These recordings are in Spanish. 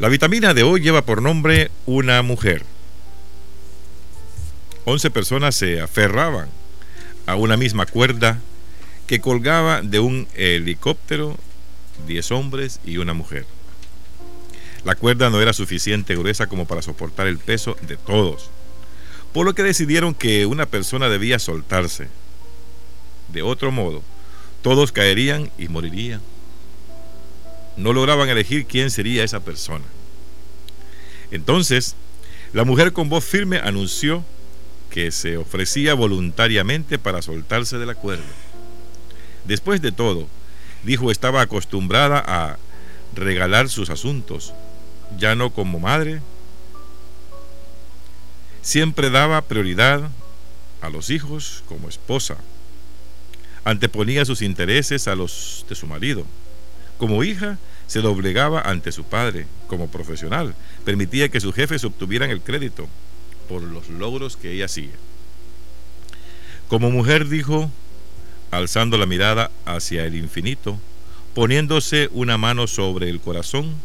La vitamina de hoy lleva por nombre una mujer. Once personas se aferraban a una misma cuerda que colgaba de un helicóptero, diez hombres y una mujer. La cuerda no era suficiente gruesa como para soportar el peso de todos, por lo que decidieron que una persona debía soltarse. De otro modo, todos caerían y morirían no lograban elegir quién sería esa persona. Entonces, la mujer con voz firme anunció que se ofrecía voluntariamente para soltarse de la cuerda. Después de todo, dijo estaba acostumbrada a regalar sus asuntos, ya no como madre. Siempre daba prioridad a los hijos como esposa. Anteponía sus intereses a los de su marido. Como hija, se doblegaba ante su padre como profesional. Permitía que sus jefes obtuvieran el crédito por los logros que ella hacía. Como mujer dijo, alzando la mirada hacia el infinito, poniéndose una mano sobre el corazón,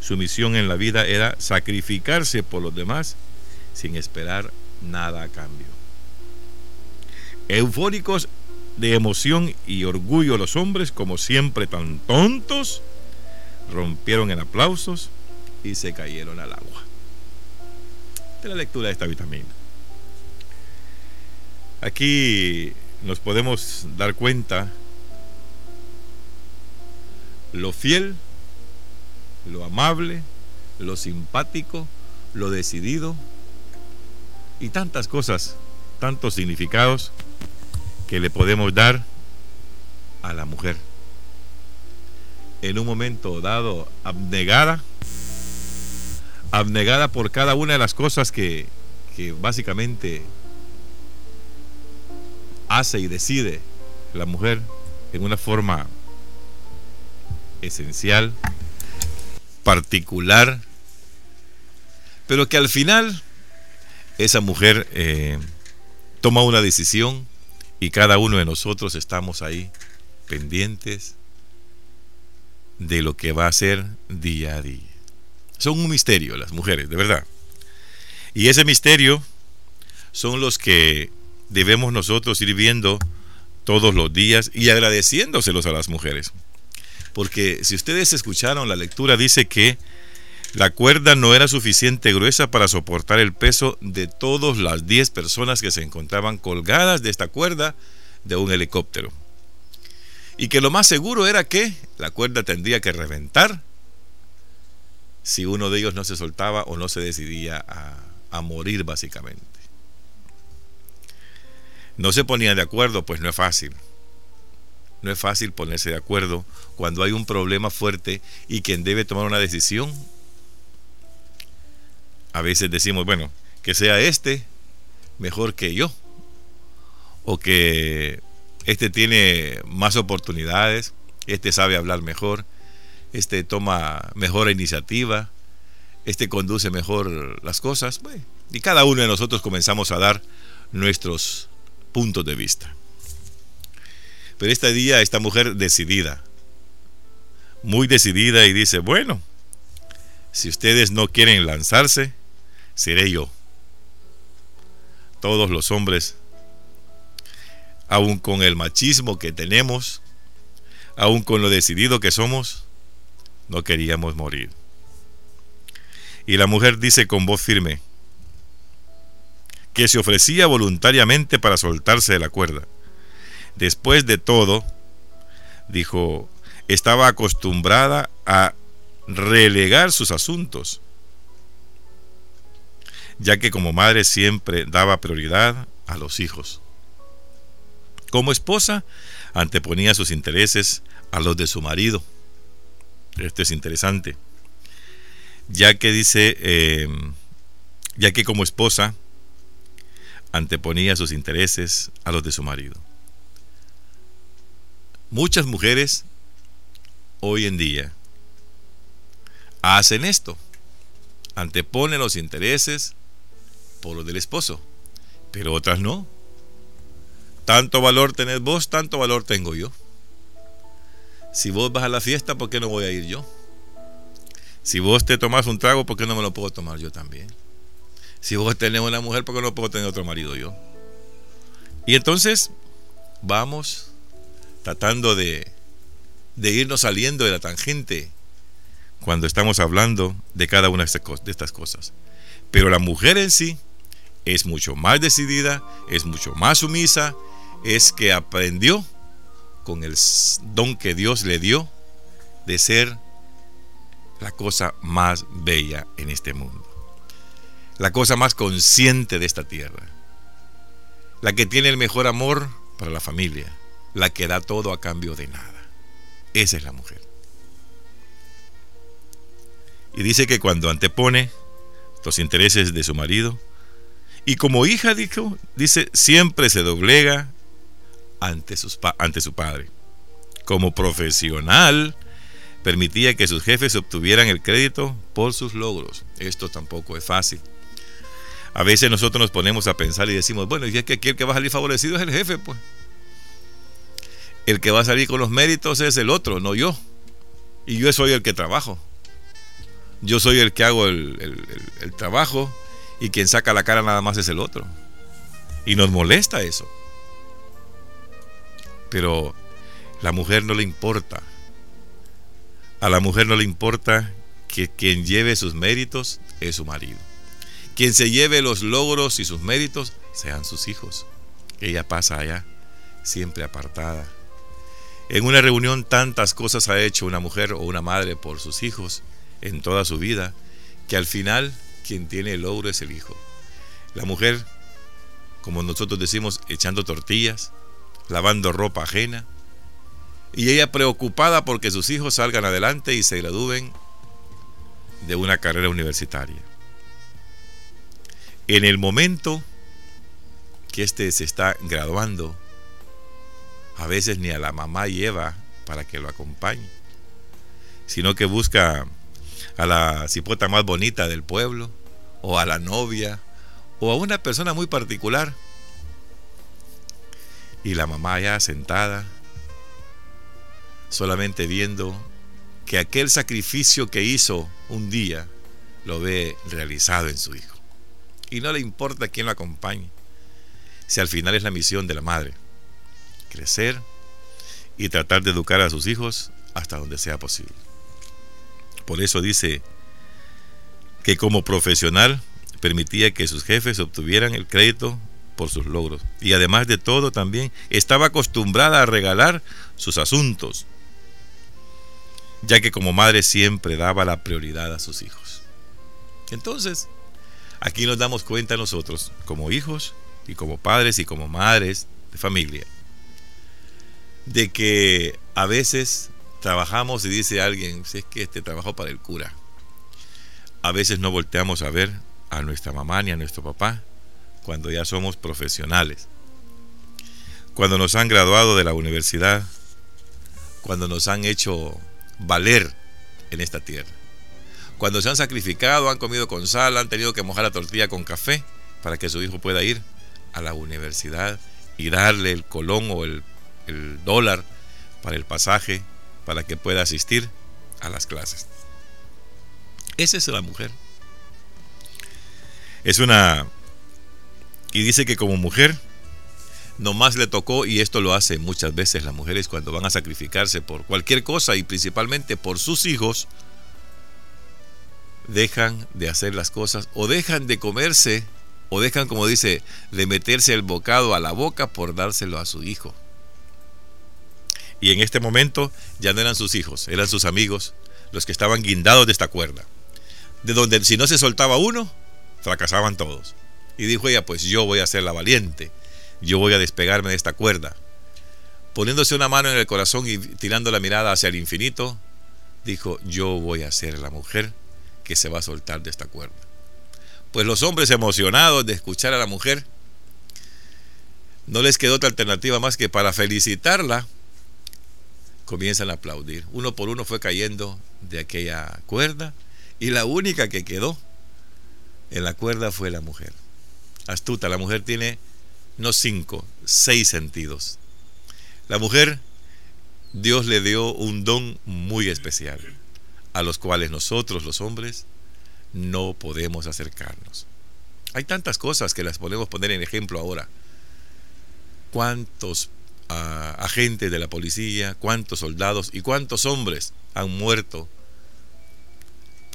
su misión en la vida era sacrificarse por los demás sin esperar nada a cambio. Eufóricos de emoción y orgullo los hombres, como siempre tan tontos, rompieron en aplausos y se cayeron al agua. De la lectura de esta vitamina. Aquí nos podemos dar cuenta lo fiel, lo amable, lo simpático, lo decidido y tantas cosas, tantos significados que le podemos dar a la mujer. En un momento dado, abnegada, abnegada por cada una de las cosas que, que básicamente hace y decide la mujer en una forma esencial, particular, pero que al final esa mujer eh, toma una decisión y cada uno de nosotros estamos ahí pendientes de lo que va a ser día a día. Son un misterio las mujeres, de verdad. Y ese misterio son los que debemos nosotros ir viendo todos los días y agradeciéndoselos a las mujeres. Porque si ustedes escucharon la lectura, dice que la cuerda no era suficiente gruesa para soportar el peso de todas las 10 personas que se encontraban colgadas de esta cuerda de un helicóptero. Y que lo más seguro era que la cuerda tendría que reventar si uno de ellos no se soltaba o no se decidía a, a morir básicamente. No se ponían de acuerdo, pues no es fácil. No es fácil ponerse de acuerdo cuando hay un problema fuerte y quien debe tomar una decisión a veces decimos, bueno, que sea este mejor que yo. O que este tiene más oportunidades, este sabe hablar mejor, este toma mejor iniciativa, este conduce mejor las cosas. y cada uno de nosotros comenzamos a dar nuestros puntos de vista. Pero este día, esta mujer decidida, muy decidida y dice, bueno, si ustedes no quieren lanzarse, seré yo. Todos los hombres, aun con el machismo que tenemos, aun con lo decidido que somos, no queríamos morir. Y la mujer dice con voz firme que se ofrecía voluntariamente para soltarse de la cuerda. Después de todo, dijo, estaba acostumbrada a relegar sus asuntos ya que como madre siempre daba prioridad a los hijos. Como esposa, anteponía sus intereses a los de su marido. Esto es interesante. Ya que dice, em, ya que como esposa, anteponía sus intereses a los de su marido. Muchas mujeres hoy en día hacen esto, anteponen los intereses por lo del esposo, pero otras no. Tanto valor tenés vos, tanto valor tengo yo. Si vos vas a la fiesta, ¿por qué no voy a ir yo? Si vos te tomás un trago, ¿por qué no me lo puedo tomar yo también? Si vos tenés una mujer, ¿por qué no puedo tener otro marido yo? Y entonces vamos tratando de, de irnos saliendo de la tangente cuando estamos hablando de cada una de estas cosas. Pero la mujer en sí es mucho más decidida, es mucho más sumisa, es que aprendió con el don que Dios le dio de ser la cosa más bella en este mundo, la cosa más consciente de esta tierra, la que tiene el mejor amor para la familia, la que da todo a cambio de nada. Esa es la mujer. Y dice que cuando antepone los intereses de su marido, y como hija, dijo, dice, siempre se doblega ante, sus, ante su padre. Como profesional, permitía que sus jefes obtuvieran el crédito por sus logros. Esto tampoco es fácil. A veces nosotros nos ponemos a pensar y decimos, bueno, y es que aquí el que va a salir favorecido es el jefe, pues. El que va a salir con los méritos es el otro, no yo. Y yo soy el que trabajo. Yo soy el que hago el, el trabajo y quien saca la cara nada más es el otro. Y nos molesta eso. Pero la mujer no le importa. A la mujer no le importa que quien lleve sus méritos es su marido. Quien se lleve los logros y sus méritos sean sus hijos. Ella pasa allá, siempre apartada. En una reunión tantas cosas ha hecho una mujer o una madre por sus hijos en toda su vida, que al final quien tiene el logro es el hijo. La mujer, como nosotros decimos, echando tortillas, lavando ropa ajena, y ella preocupada porque sus hijos salgan adelante y se gradúen de una carrera universitaria. En el momento que éste se está graduando, a veces ni a la mamá lleva para que lo acompañe, sino que busca a la cipota más bonita del pueblo, o a la novia, o a una persona muy particular. Y la mamá ya sentada, solamente viendo que aquel sacrificio que hizo un día lo ve realizado en su hijo. Y no le importa quién lo acompañe, si al final es la misión de la madre, crecer y tratar de educar a sus hijos hasta donde sea posible. Por eso dice que como profesional permitía que sus jefes obtuvieran el crédito por sus logros. Y además de todo también estaba acostumbrada a regalar sus asuntos, ya que como madre siempre daba la prioridad a sus hijos. Entonces, aquí nos damos cuenta nosotros, como hijos y como padres y como madres de familia, de que a veces trabajamos y dice alguien, si es que este trabajo para el cura. A veces no volteamos a ver a nuestra mamá ni a nuestro papá cuando ya somos profesionales. Cuando nos han graduado de la universidad, cuando nos han hecho valer en esta tierra. Cuando se han sacrificado, han comido con sal, han tenido que mojar la tortilla con café para que su hijo pueda ir a la universidad y darle el colón o el, el dólar para el pasaje para que pueda asistir a las clases. Esa es la mujer. Es una... Y dice que como mujer, nomás le tocó, y esto lo hace muchas veces las mujeres cuando van a sacrificarse por cualquier cosa y principalmente por sus hijos, dejan de hacer las cosas o dejan de comerse o dejan, como dice, de meterse el bocado a la boca por dárselo a su hijo. Y en este momento ya no eran sus hijos, eran sus amigos los que estaban guindados de esta cuerda. De donde si no se soltaba uno, fracasaban todos. Y dijo ella, pues yo voy a ser la valiente, yo voy a despegarme de esta cuerda. Poniéndose una mano en el corazón y tirando la mirada hacia el infinito, dijo, yo voy a ser la mujer que se va a soltar de esta cuerda. Pues los hombres emocionados de escuchar a la mujer, no les quedó otra alternativa más que para felicitarla, comienzan a aplaudir. Uno por uno fue cayendo de aquella cuerda y la única que quedó en la cuerda fue la mujer. Astuta, la mujer tiene no cinco, seis sentidos. La mujer, Dios le dio un don muy especial. a los cuales nosotros los hombres no podemos acercarnos. Hay tantas cosas que las podemos poner en ejemplo ahora. ¿Cuántos ah, agentes de la policía, cuántos soldados y cuántos hombres han muerto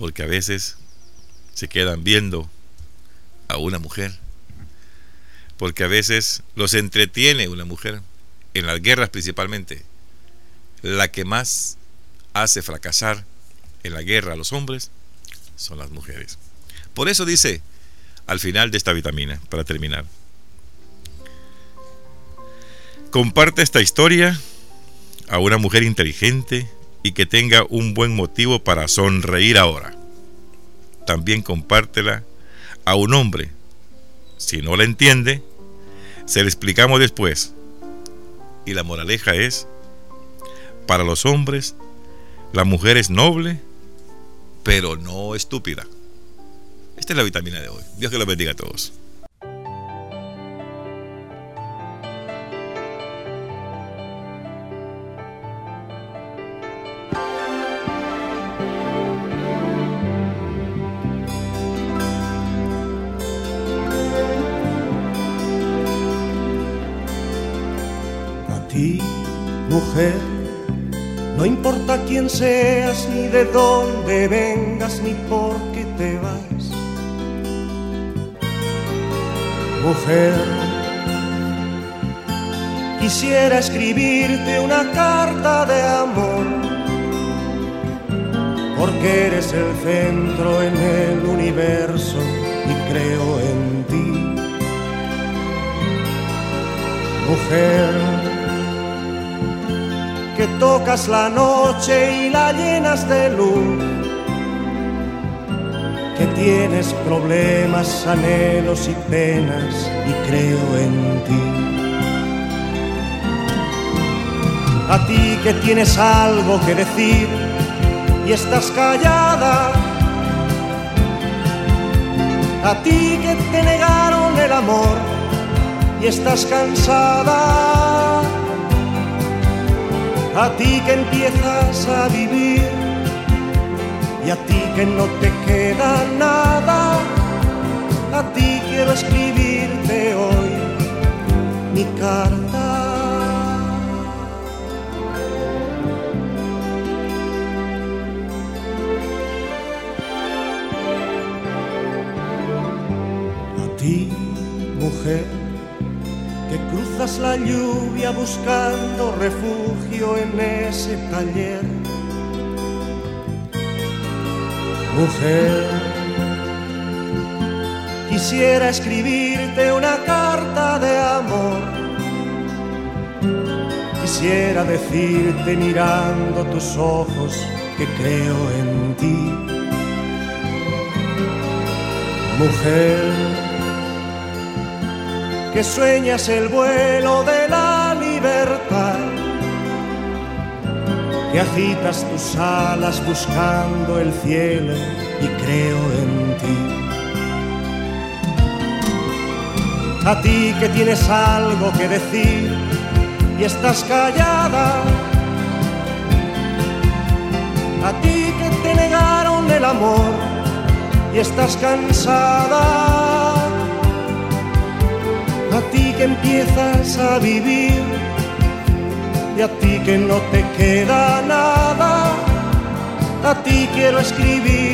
porque a veces se quedan viendo a una mujer? Porque a veces los entretiene una mujer, en las guerras principalmente. La que más hace fracasar en la guerra a los hombres son las mujeres. Por eso dice al final de esta vitamina, para terminar. Comparte esta historia a una mujer inteligente y que tenga un buen motivo para sonreír ahora. También compártela a un hombre. Si no la entiende, se le explicamos después. Y la moraleja es, para los hombres, la mujer es noble, pero no estúpida. Esta es la vitamina de hoy. Dios que los bendiga a todos. Mujer, no importa quién seas, ni de dónde vengas, ni por qué te vas mujer. Quisiera escribirte una carta de amor, porque eres el centro en el universo y creo en ti. Mujer, que tocas la noche y la llenas de luz que tienes problemas, anhelos y penas y creo en ti. A ti que tienes algo que decir y estás callada. A ti que te negaron el amor y estás cansada. A ti que empiezas a vivir y a ti que no te queda nada, a ti quiero escribirte hoy mi carta. La lluvia buscando refugio en ese taller mujer. Quisiera escribirte una carta de amor. Quisiera decirte mirando tus ojos que creo en ti. Mujer, que sueñas el vuelo de la libertad que agitas tus alas buscando el cielo y creo en ti. A ti que tienes algo que decir y estás callada. A ti que te negaron el amor y estás cansada. A ti que empiezas a vivir y a ti que no te queda nada, a ti quiero escribirte